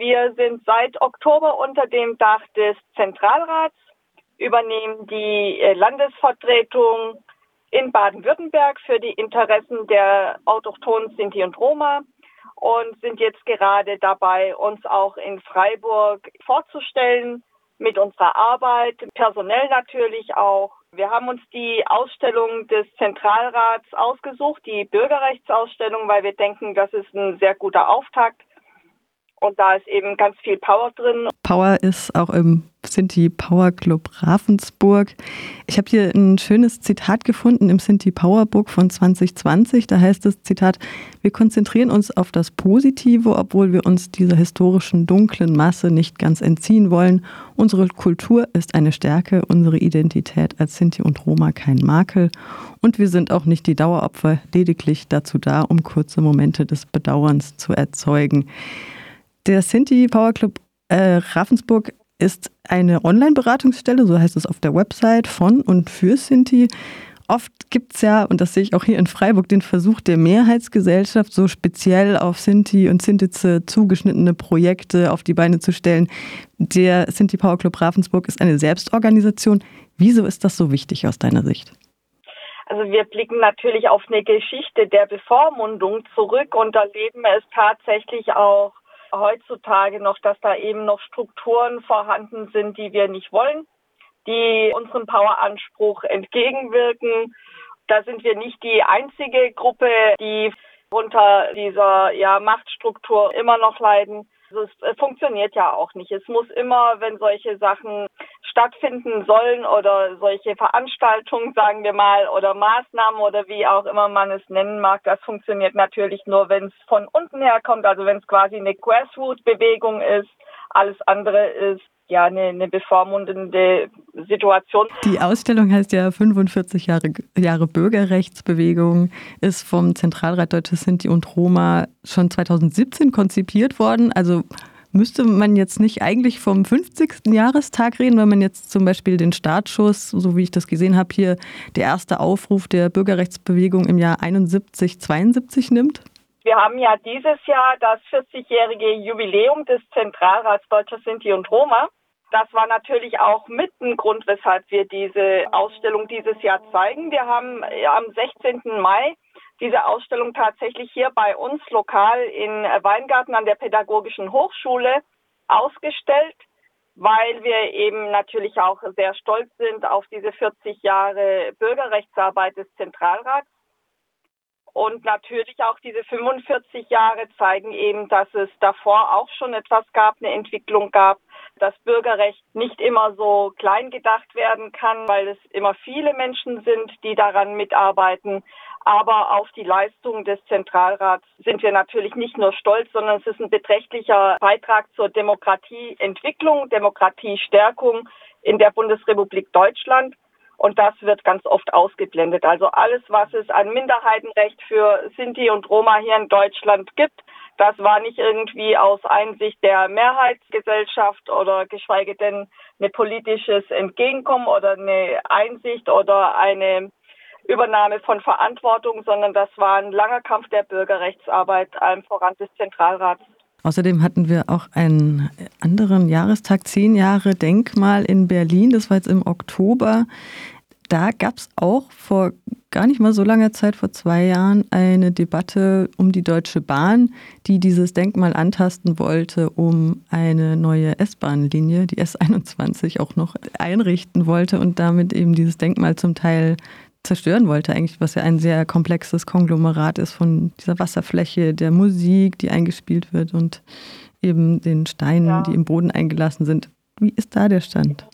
Wir sind seit Oktober unter dem Dach des Zentralrats, übernehmen die äh, Landesvertretung in Baden-Württemberg für die Interessen der autochthonen Sinti und Roma und sind jetzt gerade dabei, uns auch in Freiburg vorzustellen mit unserer Arbeit, personell natürlich auch. Wir haben uns die Ausstellung des Zentralrats ausgesucht, die Bürgerrechtsausstellung, weil wir denken, das ist ein sehr guter Auftakt und da ist eben ganz viel Power drin. Power ist auch im Sinti Power Club Ravensburg. Ich habe hier ein schönes Zitat gefunden im Sinti Power Book von 2020. Da heißt es, Zitat, wir konzentrieren uns auf das Positive, obwohl wir uns dieser historischen dunklen Masse nicht ganz entziehen wollen. Unsere Kultur ist eine Stärke, unsere Identität als Sinti und Roma kein Makel. Und wir sind auch nicht die Daueropfer, lediglich dazu da, um kurze Momente des Bedauerns zu erzeugen. Der Sinti Power Club äh, Ravensburg ist eine Online-Beratungsstelle, so heißt es auf der Website von und für Sinti. Oft gibt es ja, und das sehe ich auch hier in Freiburg, den Versuch der Mehrheitsgesellschaft, so speziell auf Sinti und Sintize zugeschnittene Projekte auf die Beine zu stellen. Der Sinti Power Club Ravensburg ist eine Selbstorganisation. Wieso ist das so wichtig aus deiner Sicht? Also wir blicken natürlich auf eine Geschichte der Bevormundung zurück und erleben es tatsächlich auch heutzutage noch, dass da eben noch Strukturen vorhanden sind, die wir nicht wollen, die unserem Poweranspruch entgegenwirken. Da sind wir nicht die einzige Gruppe, die unter dieser ja, Machtstruktur immer noch leiden. Also es funktioniert ja auch nicht. Es muss immer, wenn solche Sachen stattfinden sollen oder solche Veranstaltungen, sagen wir mal, oder Maßnahmen oder wie auch immer man es nennen mag, das funktioniert natürlich nur, wenn es von unten her kommt, also wenn es quasi eine Grassroot-Bewegung ist. Alles andere ist ja eine, eine bevormundende Situation. Die Ausstellung heißt ja 45 Jahre, Jahre Bürgerrechtsbewegung, ist vom Zentralrat Deutsche Sinti und Roma schon 2017 konzipiert worden. Also müsste man jetzt nicht eigentlich vom 50. Jahrestag reden, wenn man jetzt zum Beispiel den Startschuss, so wie ich das gesehen habe, hier der erste Aufruf der Bürgerrechtsbewegung im Jahr 71, 72 nimmt? Wir haben ja dieses Jahr das 40-jährige Jubiläum des Zentralrats Deutscher Sinti und Roma. Das war natürlich auch mit ein Grund, weshalb wir diese Ausstellung dieses Jahr zeigen. Wir haben am 16. Mai diese Ausstellung tatsächlich hier bei uns lokal in Weingarten an der Pädagogischen Hochschule ausgestellt, weil wir eben natürlich auch sehr stolz sind auf diese 40 Jahre Bürgerrechtsarbeit des Zentralrats. Und natürlich auch diese 45 Jahre zeigen eben, dass es davor auch schon etwas gab, eine Entwicklung gab, dass Bürgerrecht nicht immer so klein gedacht werden kann, weil es immer viele Menschen sind, die daran mitarbeiten. Aber auf die Leistung des Zentralrats sind wir natürlich nicht nur stolz, sondern es ist ein beträchtlicher Beitrag zur Demokratieentwicklung, Demokratiestärkung in der Bundesrepublik Deutschland. Und das wird ganz oft ausgeblendet. Also alles, was es an Minderheitenrecht für Sinti und Roma hier in Deutschland gibt, das war nicht irgendwie aus Einsicht der Mehrheitsgesellschaft oder geschweige denn ein politisches Entgegenkommen oder eine Einsicht oder eine Übernahme von Verantwortung, sondern das war ein langer Kampf der Bürgerrechtsarbeit, allem voran des Zentralrats. Außerdem hatten wir auch einen anderen Jahrestag, zehn Jahre Denkmal in Berlin. Das war jetzt im Oktober. Da gab es auch vor gar nicht mal so langer Zeit, vor zwei Jahren, eine Debatte um die Deutsche Bahn, die dieses Denkmal antasten wollte, um eine neue S-Bahn-Linie, die S21, auch noch einrichten wollte und damit eben dieses Denkmal zum Teil zerstören wollte, eigentlich, was ja ein sehr komplexes Konglomerat ist von dieser Wasserfläche, der Musik, die eingespielt wird und eben den Steinen, ja. die im Boden eingelassen sind. Wie ist da der Stand?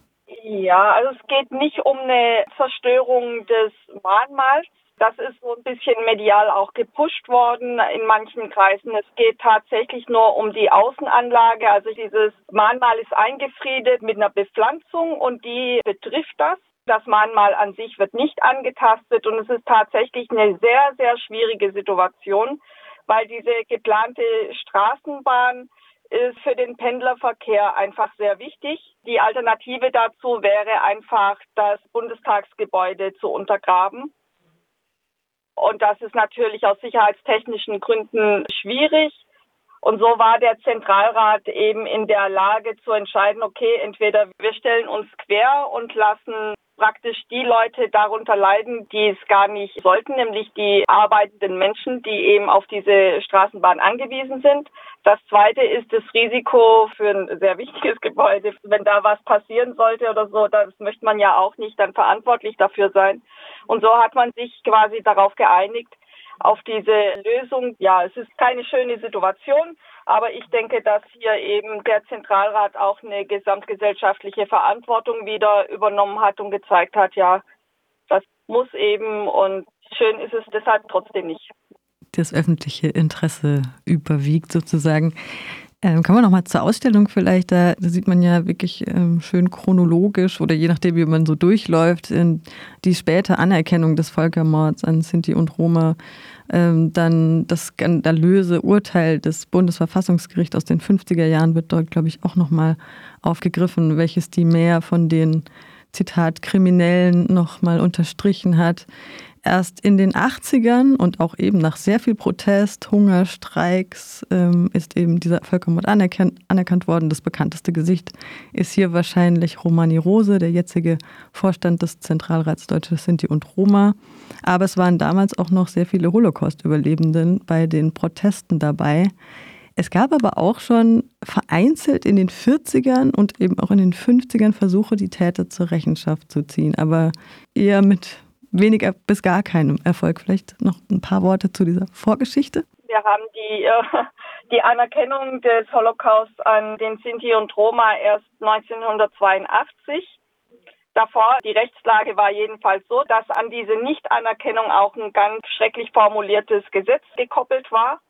Ja, also es geht nicht um eine Zerstörung des Mahnmals. Das ist so ein bisschen medial auch gepusht worden in manchen Kreisen. Es geht tatsächlich nur um die Außenanlage. Also dieses Mahnmal ist eingefriedet mit einer Bepflanzung und die betrifft das. Das Mahnmal an sich wird nicht angetastet und es ist tatsächlich eine sehr, sehr schwierige Situation, weil diese geplante Straßenbahn ist für den Pendlerverkehr einfach sehr wichtig. Die Alternative dazu wäre einfach, das Bundestagsgebäude zu untergraben. Und das ist natürlich aus sicherheitstechnischen Gründen schwierig. Und so war der Zentralrat eben in der Lage zu entscheiden, okay, entweder wir stellen uns quer und lassen praktisch die Leute darunter leiden, die es gar nicht sollten, nämlich die arbeitenden Menschen, die eben auf diese Straßenbahn angewiesen sind. Das zweite ist das Risiko für ein sehr wichtiges Gebäude. Wenn da was passieren sollte oder so, das möchte man ja auch nicht dann verantwortlich dafür sein. Und so hat man sich quasi darauf geeinigt, auf diese Lösung. Ja, es ist keine schöne Situation, aber ich denke, dass hier eben der Zentralrat auch eine gesamtgesellschaftliche Verantwortung wieder übernommen hat und gezeigt hat, ja, das muss eben und schön ist es deshalb trotzdem nicht. Das öffentliche Interesse überwiegt sozusagen. Ähm, kommen wir nochmal zur Ausstellung vielleicht. Da, sieht man ja wirklich ähm, schön chronologisch oder je nachdem, wie man so durchläuft, die späte Anerkennung des Völkermords an Sinti und Roma. Ähm, dann das skandalöse Urteil des Bundesverfassungsgerichts aus den 50er Jahren wird dort, glaube ich, auch nochmal aufgegriffen, welches die mehr von den Zitat Kriminellen nochmal unterstrichen hat. Erst in den 80ern und auch eben nach sehr viel Protest, Hunger, Streiks ähm, ist eben dieser Völkermord anerkannt, anerkannt worden. Das bekannteste Gesicht ist hier wahrscheinlich Romani Rose, der jetzige Vorstand des Zentralrats Deutsche Sinti und Roma. Aber es waren damals auch noch sehr viele Holocaust-Überlebenden bei den Protesten dabei. Es gab aber auch schon vereinzelt in den 40ern und eben auch in den 50ern Versuche, die Täter zur Rechenschaft zu ziehen, aber eher mit weniger bis gar keinem Erfolg. Vielleicht noch ein paar Worte zu dieser Vorgeschichte. Wir haben die, äh, die Anerkennung des Holocaust an den Sinti und Roma erst 1982. Davor, die Rechtslage war jedenfalls so, dass an diese Nichtanerkennung auch ein ganz schrecklich formuliertes Gesetz gekoppelt war.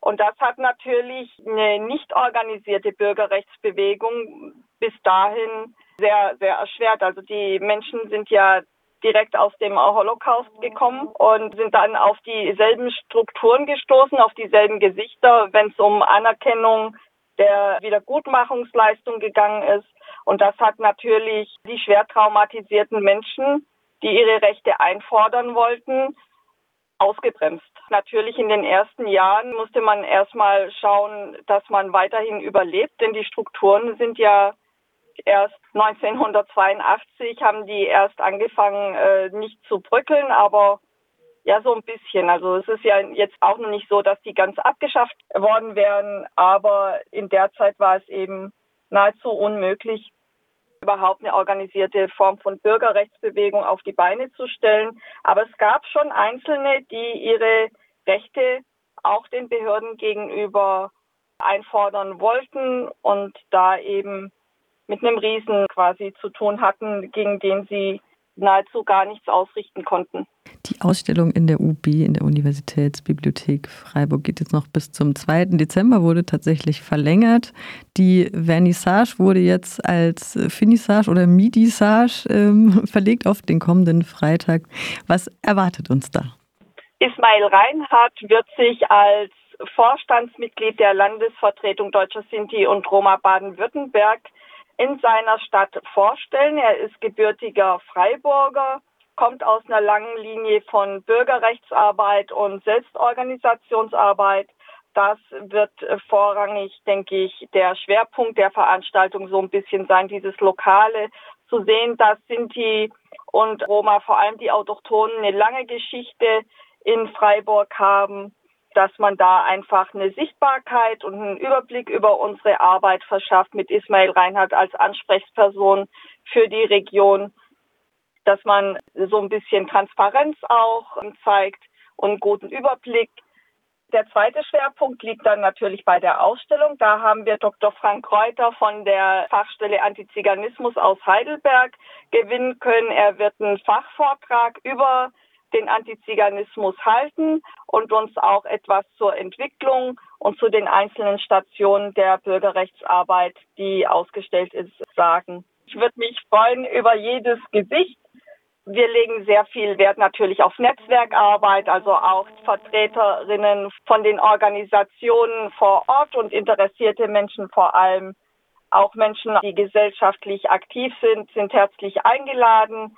Und das hat natürlich eine nicht organisierte Bürgerrechtsbewegung bis dahin sehr, sehr erschwert. Also die Menschen sind ja direkt aus dem Holocaust gekommen und sind dann auf dieselben Strukturen gestoßen, auf dieselben Gesichter, wenn es um Anerkennung der Wiedergutmachungsleistung gegangen ist. Und das hat natürlich die schwer traumatisierten Menschen, die ihre Rechte einfordern wollten, ausgebremst. Natürlich in den ersten Jahren musste man erstmal schauen, dass man weiterhin überlebt, denn die Strukturen sind ja erst 1982 haben die erst angefangen, äh, nicht zu bröckeln, aber ja, so ein bisschen. Also es ist ja jetzt auch noch nicht so, dass die ganz abgeschafft worden wären, aber in der Zeit war es eben nahezu unmöglich, überhaupt eine organisierte Form von Bürgerrechtsbewegung auf die Beine zu stellen. Aber es gab schon Einzelne, die ihre Rechte auch den Behörden gegenüber einfordern wollten und da eben mit einem Riesen quasi zu tun hatten, gegen den sie nahezu gar nichts ausrichten konnten. Die Ausstellung in der UB, in der Universitätsbibliothek Freiburg, geht jetzt noch bis zum 2. Dezember, wurde tatsächlich verlängert. Die Vernissage wurde jetzt als Finissage oder Midissage ähm, verlegt auf den kommenden Freitag. Was erwartet uns da? Ismail Reinhardt wird sich als Vorstandsmitglied der Landesvertretung Deutscher Sinti und Roma Baden-Württemberg in seiner Stadt vorstellen. Er ist gebürtiger Freiburger, kommt aus einer langen Linie von Bürgerrechtsarbeit und Selbstorganisationsarbeit. Das wird vorrangig, denke ich, der Schwerpunkt der Veranstaltung so ein bisschen sein, dieses Lokale zu sehen, dass Sinti und Roma, vor allem die Autochtonen, eine lange Geschichte in Freiburg haben dass man da einfach eine Sichtbarkeit und einen Überblick über unsere Arbeit verschafft mit Ismail Reinhardt als Ansprechperson für die Region, dass man so ein bisschen Transparenz auch zeigt und einen guten Überblick. Der zweite Schwerpunkt liegt dann natürlich bei der Ausstellung. Da haben wir Dr. Frank Reuter von der Fachstelle Antiziganismus aus Heidelberg gewinnen können. Er wird einen Fachvortrag über den Antiziganismus halten und uns auch etwas zur Entwicklung und zu den einzelnen Stationen der Bürgerrechtsarbeit, die ausgestellt ist, sagen. Ich würde mich freuen über jedes Gesicht. Wir legen sehr viel Wert natürlich auf Netzwerkarbeit, also auch Vertreterinnen von den Organisationen vor Ort und interessierte Menschen vor allem. Auch Menschen, die gesellschaftlich aktiv sind, sind herzlich eingeladen.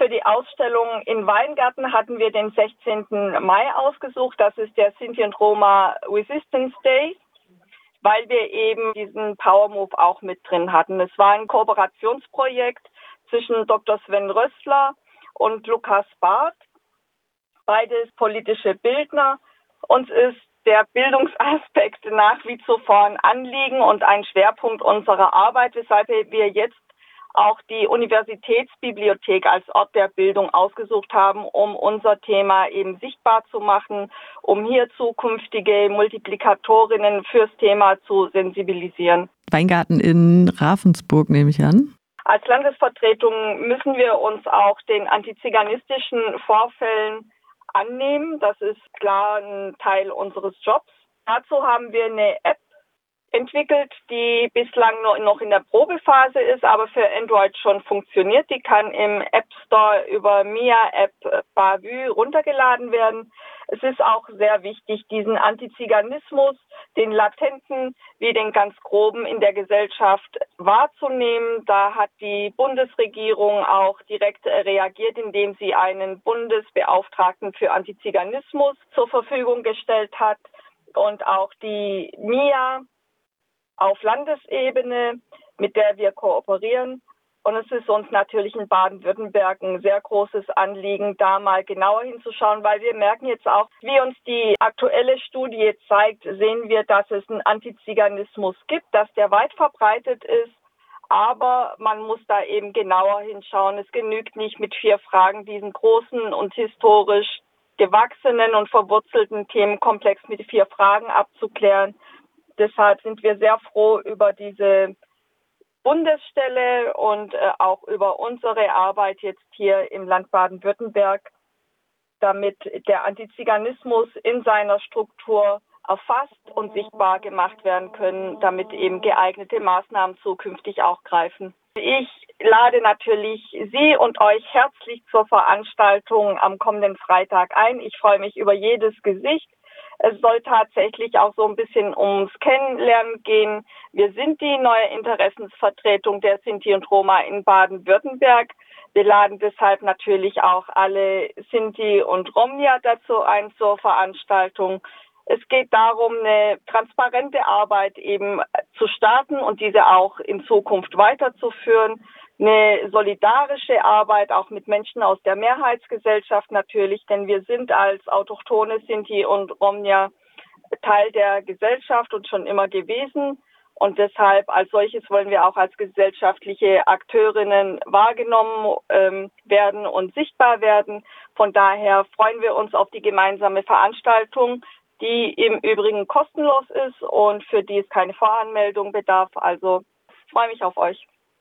Für die Ausstellung in Weingarten hatten wir den 16. Mai ausgesucht. Das ist der Sinti und Roma Resistance Day. weil wir eben diesen Power Move auch mit drin hatten. Es war ein Kooperationsprojekt zwischen Dr. Sven Rössler und Lukas Barth, beides politische Bildner. Uns ist der Bildungsaspekt nach wie zuvor ein Anliegen und ein Schwerpunkt unserer Arbeit, weshalb wir jetzt auch die Universitätsbibliothek als Ort der Bildung ausgesucht haben, um unser Thema eben sichtbar zu machen, um hier zukünftige Multiplikatorinnen fürs Thema zu sensibilisieren. Weingarten in Ravensburg nehme ich an. Als Landesvertretung müssen wir uns auch den antiziganistischen Vorfällen annehmen. Das ist klar ein Teil unseres Jobs. Dazu haben wir eine App entwickelt, die bislang noch in der Probephase ist, aber für Android schon funktioniert. Die kann im App Store über Mia App Bavü runtergeladen werden. Es ist auch sehr wichtig, diesen Antiziganismus, den latenten wie den ganz groben in der Gesellschaft wahrzunehmen. Da hat die Bundesregierung auch direkt reagiert, indem sie einen Bundesbeauftragten für Antiziganismus zur Verfügung gestellt hat und auch die MIA auf Landesebene, mit der wir kooperieren. Und es ist uns natürlich in Baden-Württemberg ein sehr großes Anliegen, da mal genauer hinzuschauen, weil wir merken jetzt auch, wie uns die aktuelle Studie zeigt, sehen wir, dass es einen Antiziganismus gibt, dass der weit verbreitet ist. Aber man muss da eben genauer hinschauen. Es genügt nicht mit vier Fragen diesen großen und historisch gewachsenen und verwurzelten Themenkomplex mit vier Fragen abzuklären, deshalb sind wir sehr froh über diese Bundesstelle und äh, auch über unsere Arbeit jetzt hier im Land Baden-Württemberg, damit der Antiziganismus in seiner Struktur erfasst und sichtbar gemacht werden können, damit eben geeignete Maßnahmen zukünftig auch greifen. Ich lade natürlich Sie und euch herzlich zur Veranstaltung am kommenden Freitag ein. Ich freue mich über jedes Gesicht. Es soll tatsächlich auch so ein bisschen ums Kennenlernen gehen. Wir sind die neue Interessensvertretung der Sinti und Roma in Baden-Württemberg. Wir laden deshalb natürlich auch alle Sinti und Romnia dazu ein zur Veranstaltung. Es geht darum, eine transparente Arbeit eben zu starten und diese auch in Zukunft weiterzuführen eine solidarische Arbeit auch mit Menschen aus der Mehrheitsgesellschaft natürlich, denn wir sind als autochtone Sinti und Romnia Teil der Gesellschaft und schon immer gewesen. Und deshalb als solches wollen wir auch als gesellschaftliche Akteurinnen wahrgenommen ähm, werden und sichtbar werden. Von daher freuen wir uns auf die gemeinsame Veranstaltung, die im Übrigen kostenlos ist und für die es keine Voranmeldung bedarf. Also freue mich auf euch.